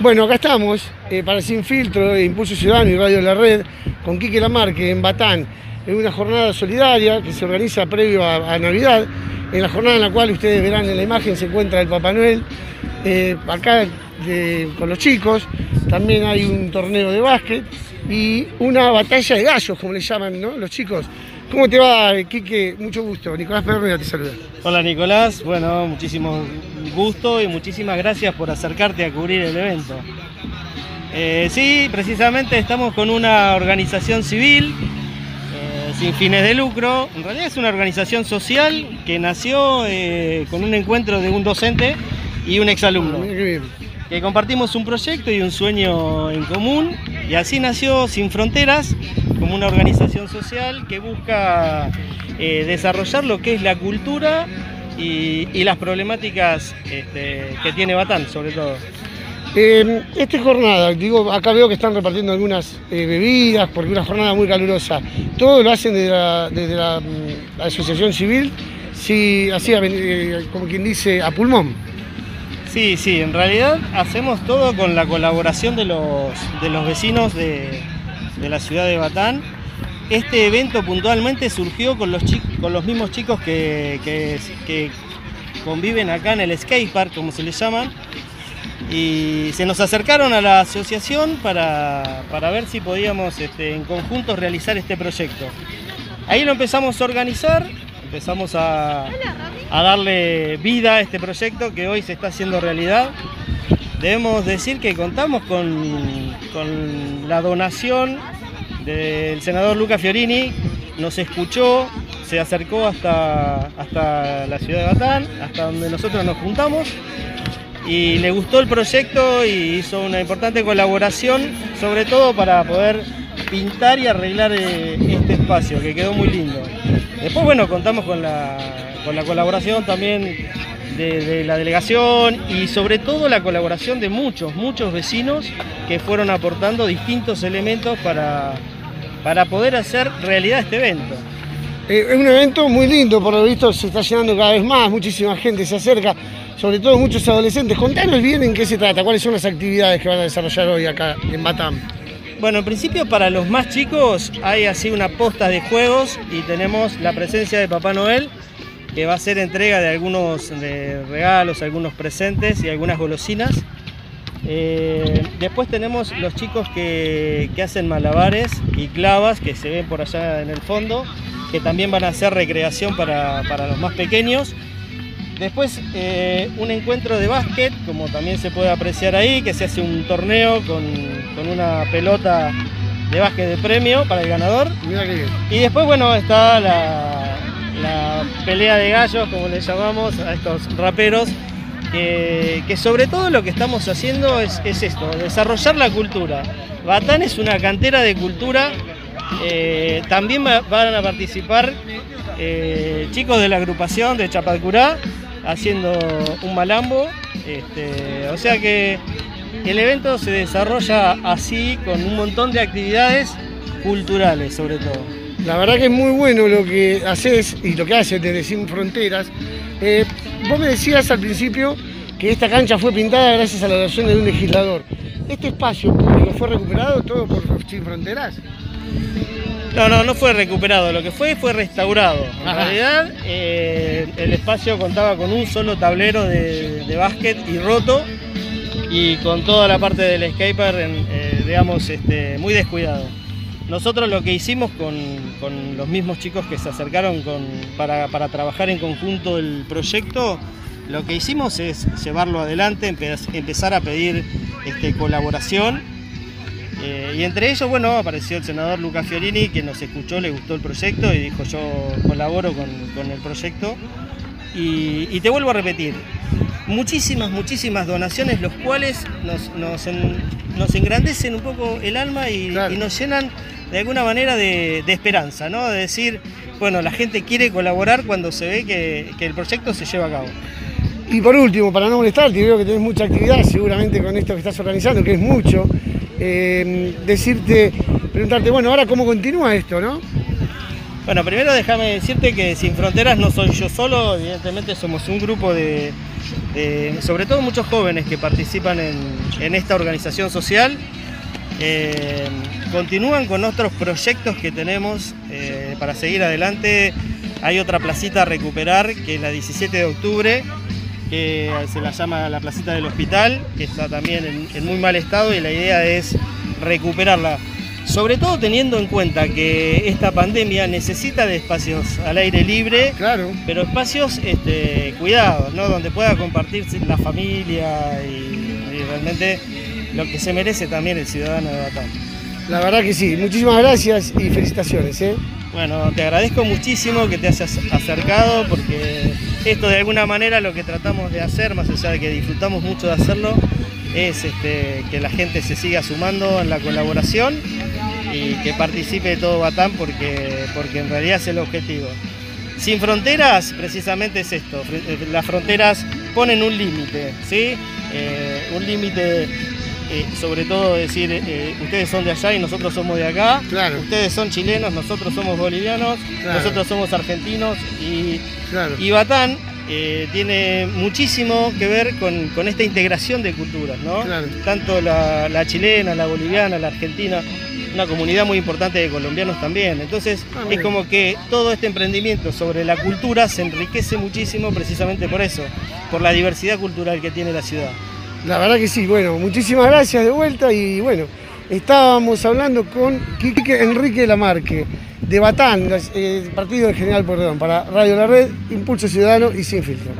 Bueno, acá estamos eh, para Sin Filtro, Impulso Ciudadano y Radio La Red, con Quique Lamarque en Batán, en una jornada solidaria que se organiza previo a, Navidad, en la jornada en la cual ustedes verán en la imagen se encuentra el Papá Noel, eh, acá con los chicos, también hay un torneo de básquet y una batalla de gallos, como le llaman los chicos. ¿Cómo te va, Quique? Mucho gusto. Nicolás Pedro te saluda. Hola, Nicolás. Bueno, muchísimo gusto y muchísimas gracias por acercarte a cubrir el evento. Eh, sí, precisamente estamos con una organización civil eh, sin fines de lucro. En realidad es una organización social que nació eh, con un encuentro de un docente y un exalumno. Ah, que compartimos un proyecto y un sueño en común y así nació Sin Fronteras como una organización social que busca eh, desarrollar lo que es la cultura y, las problemáticas este, que tiene Batán sobre todo. Eh, esta jornada, digo, acá veo que están repartiendo algunas eh, bebidas porque una jornada muy calurosa. Todo lo hacen desde la, mm, asociación civil, sí, así como quien dice, a pulmón. Sí, sí, en realidad hacemos todo con la colaboración de los, vecinos de, la ciudad de Batán. Este evento puntualmente surgió con los, con los mismos chicos que, conviven acá en el skatepark, como se les llaman, y se nos acercaron a la asociación para, ver si podíamos este, en conjunto realizar este proyecto. Ahí lo empezamos a organizar, empezamos a, darle vida a este proyecto que hoy se está haciendo realidad. Debemos decir que contamos con, la donación del senador Luca Fiorini, nos escuchó, se acercó hasta, hasta la ciudad de Batán, hasta donde nosotros nos juntamos y le gustó el proyecto y hizo una importante colaboración, sobre todo para poder pintar y arreglar eh, este espacio, que quedó muy lindo. Después, bueno, contamos con la, colaboración también de, la delegación y sobre todo la colaboración de muchos, muchos vecinos que fueron aportando distintos elementos para, para poder hacer realidad este evento. Eh, es un evento muy lindo, por lo visto se está llenando cada vez más, muchísima gente se acerca, sobre todo muchos adolescentes. Contanos bien en qué se trata, cuáles son las actividades que van a desarrollar hoy acá en Batam. Bueno, en principio para los más chicos hay así una posta de juegos y tenemos la presencia de Papá Noel que va a ser entrega de algunos regalos, algunos presentes y algunas golosinas. Eh, después tenemos los chicos que, hacen malabares y clavas que se ven por allá en el fondo, que también van a ser recreación para, para los más pequeños. Después eh, un encuentro de básquet, como también se puede apreciar ahí, que se hace un torneo con, una pelota de básquet de premio para el ganador. Y después, bueno, está la, pelea de gallos, como le llamamos a estos raperos, que, sobre todo lo que estamos haciendo es, esto, desarrollar la cultura. Batán es una cantera de cultura, eh, también van a participar eh, chicos de la agrupación de Chapalcurá, haciendo un malambo. Este, o sea que el evento se desarrolla así con un montón de actividades culturales sobre todo. La verdad que es muy bueno lo que haces y lo que haces desde Sin Fronteras. Eh, vos me decías al principio que esta cancha fue pintada gracias a la donación de un legislador. ¿Este espacio público fue recuperado todo por Sin Fronteras? No, no, no fue recuperado, lo que fue fue restaurado. En realidad eh, el espacio contaba con un solo tablero de, básquet y roto y con toda la parte del skater, eh, digamos, este, muy descuidado. Nosotros lo que hicimos con, los mismos chicos que se acercaron para, trabajar en conjunto el proyecto, lo que hicimos es llevarlo adelante, empezar a pedir este, colaboración eh, y entre ellos, bueno, apareció el senador Lucas Fiorini, que nos escuchó, le gustó el proyecto y dijo yo colaboro con, el proyecto. Y, te vuelvo a repetir, muchísimas, muchísimas donaciones, los cuales nos, engrandecen un poco el alma y, nos llenan de alguna manera de, esperanza, ¿no? De decir, bueno, la gente quiere colaborar cuando se ve que, que el proyecto se lleva a cabo. Y por último, para no molestarte, veo que tenés mucha actividad seguramente con esto que estás organizando, que es mucho. Eh, decirte, preguntarte, bueno, ahora cómo continúa esto, ¿no? Bueno, primero déjame decirte que Sin Fronteras no soy yo solo, evidentemente somos un grupo de, sobre todo muchos jóvenes que participan en, esta organización social. Eh, continúan con otros proyectos que tenemos eh, para seguir adelante. Hay otra placita a recuperar, que es la 17 de octubre, que se la llama la placita del hospital, que está también en muy mal estado y la idea es recuperarla sobre todo teniendo en cuenta que esta pandemia necesita de espacios al aire libre, claro. pero espacios este, cuidados, ¿no? donde pueda compartirse la familia y, y, realmente lo que se merece también el ciudadano de Batán. La verdad que sí, muchísimas gracias y felicitaciones. ¿eh? Bueno, te agradezco muchísimo que te hayas acercado porque esto de alguna manera lo que tratamos de hacer, más allá de que disfrutamos mucho de hacerlo, es este, que la gente se siga sumando en la colaboración y que participe de todo Batán porque, porque en realidad es el objetivo. Sin fronteras, precisamente es esto. Eh, las fronteras ponen un límite, ¿sí? Eh, un límite, eh, sobre todo decir, ustedes son de allá y nosotros somos de acá. Ustedes son chilenos, nosotros somos bolivianos, nosotros somos argentinos y, y Batán tiene muchísimo que ver con, esta integración de culturas, ¿no? Tanto la, la, chilena, la boliviana, la argentina, una comunidad muy importante de colombianos también. Entonces ah, es como que todo este emprendimiento sobre la cultura se enriquece muchísimo precisamente por eso, por la diversidad cultural que tiene la ciudad. La verdad que sí, bueno, muchísimas gracias de vuelta y bueno, estábamos hablando con Quique Enrique Lamarque de Batán, eh, partido de General Perdón, para Radio La Red, Impulso Ciudadano y Sin Filtro.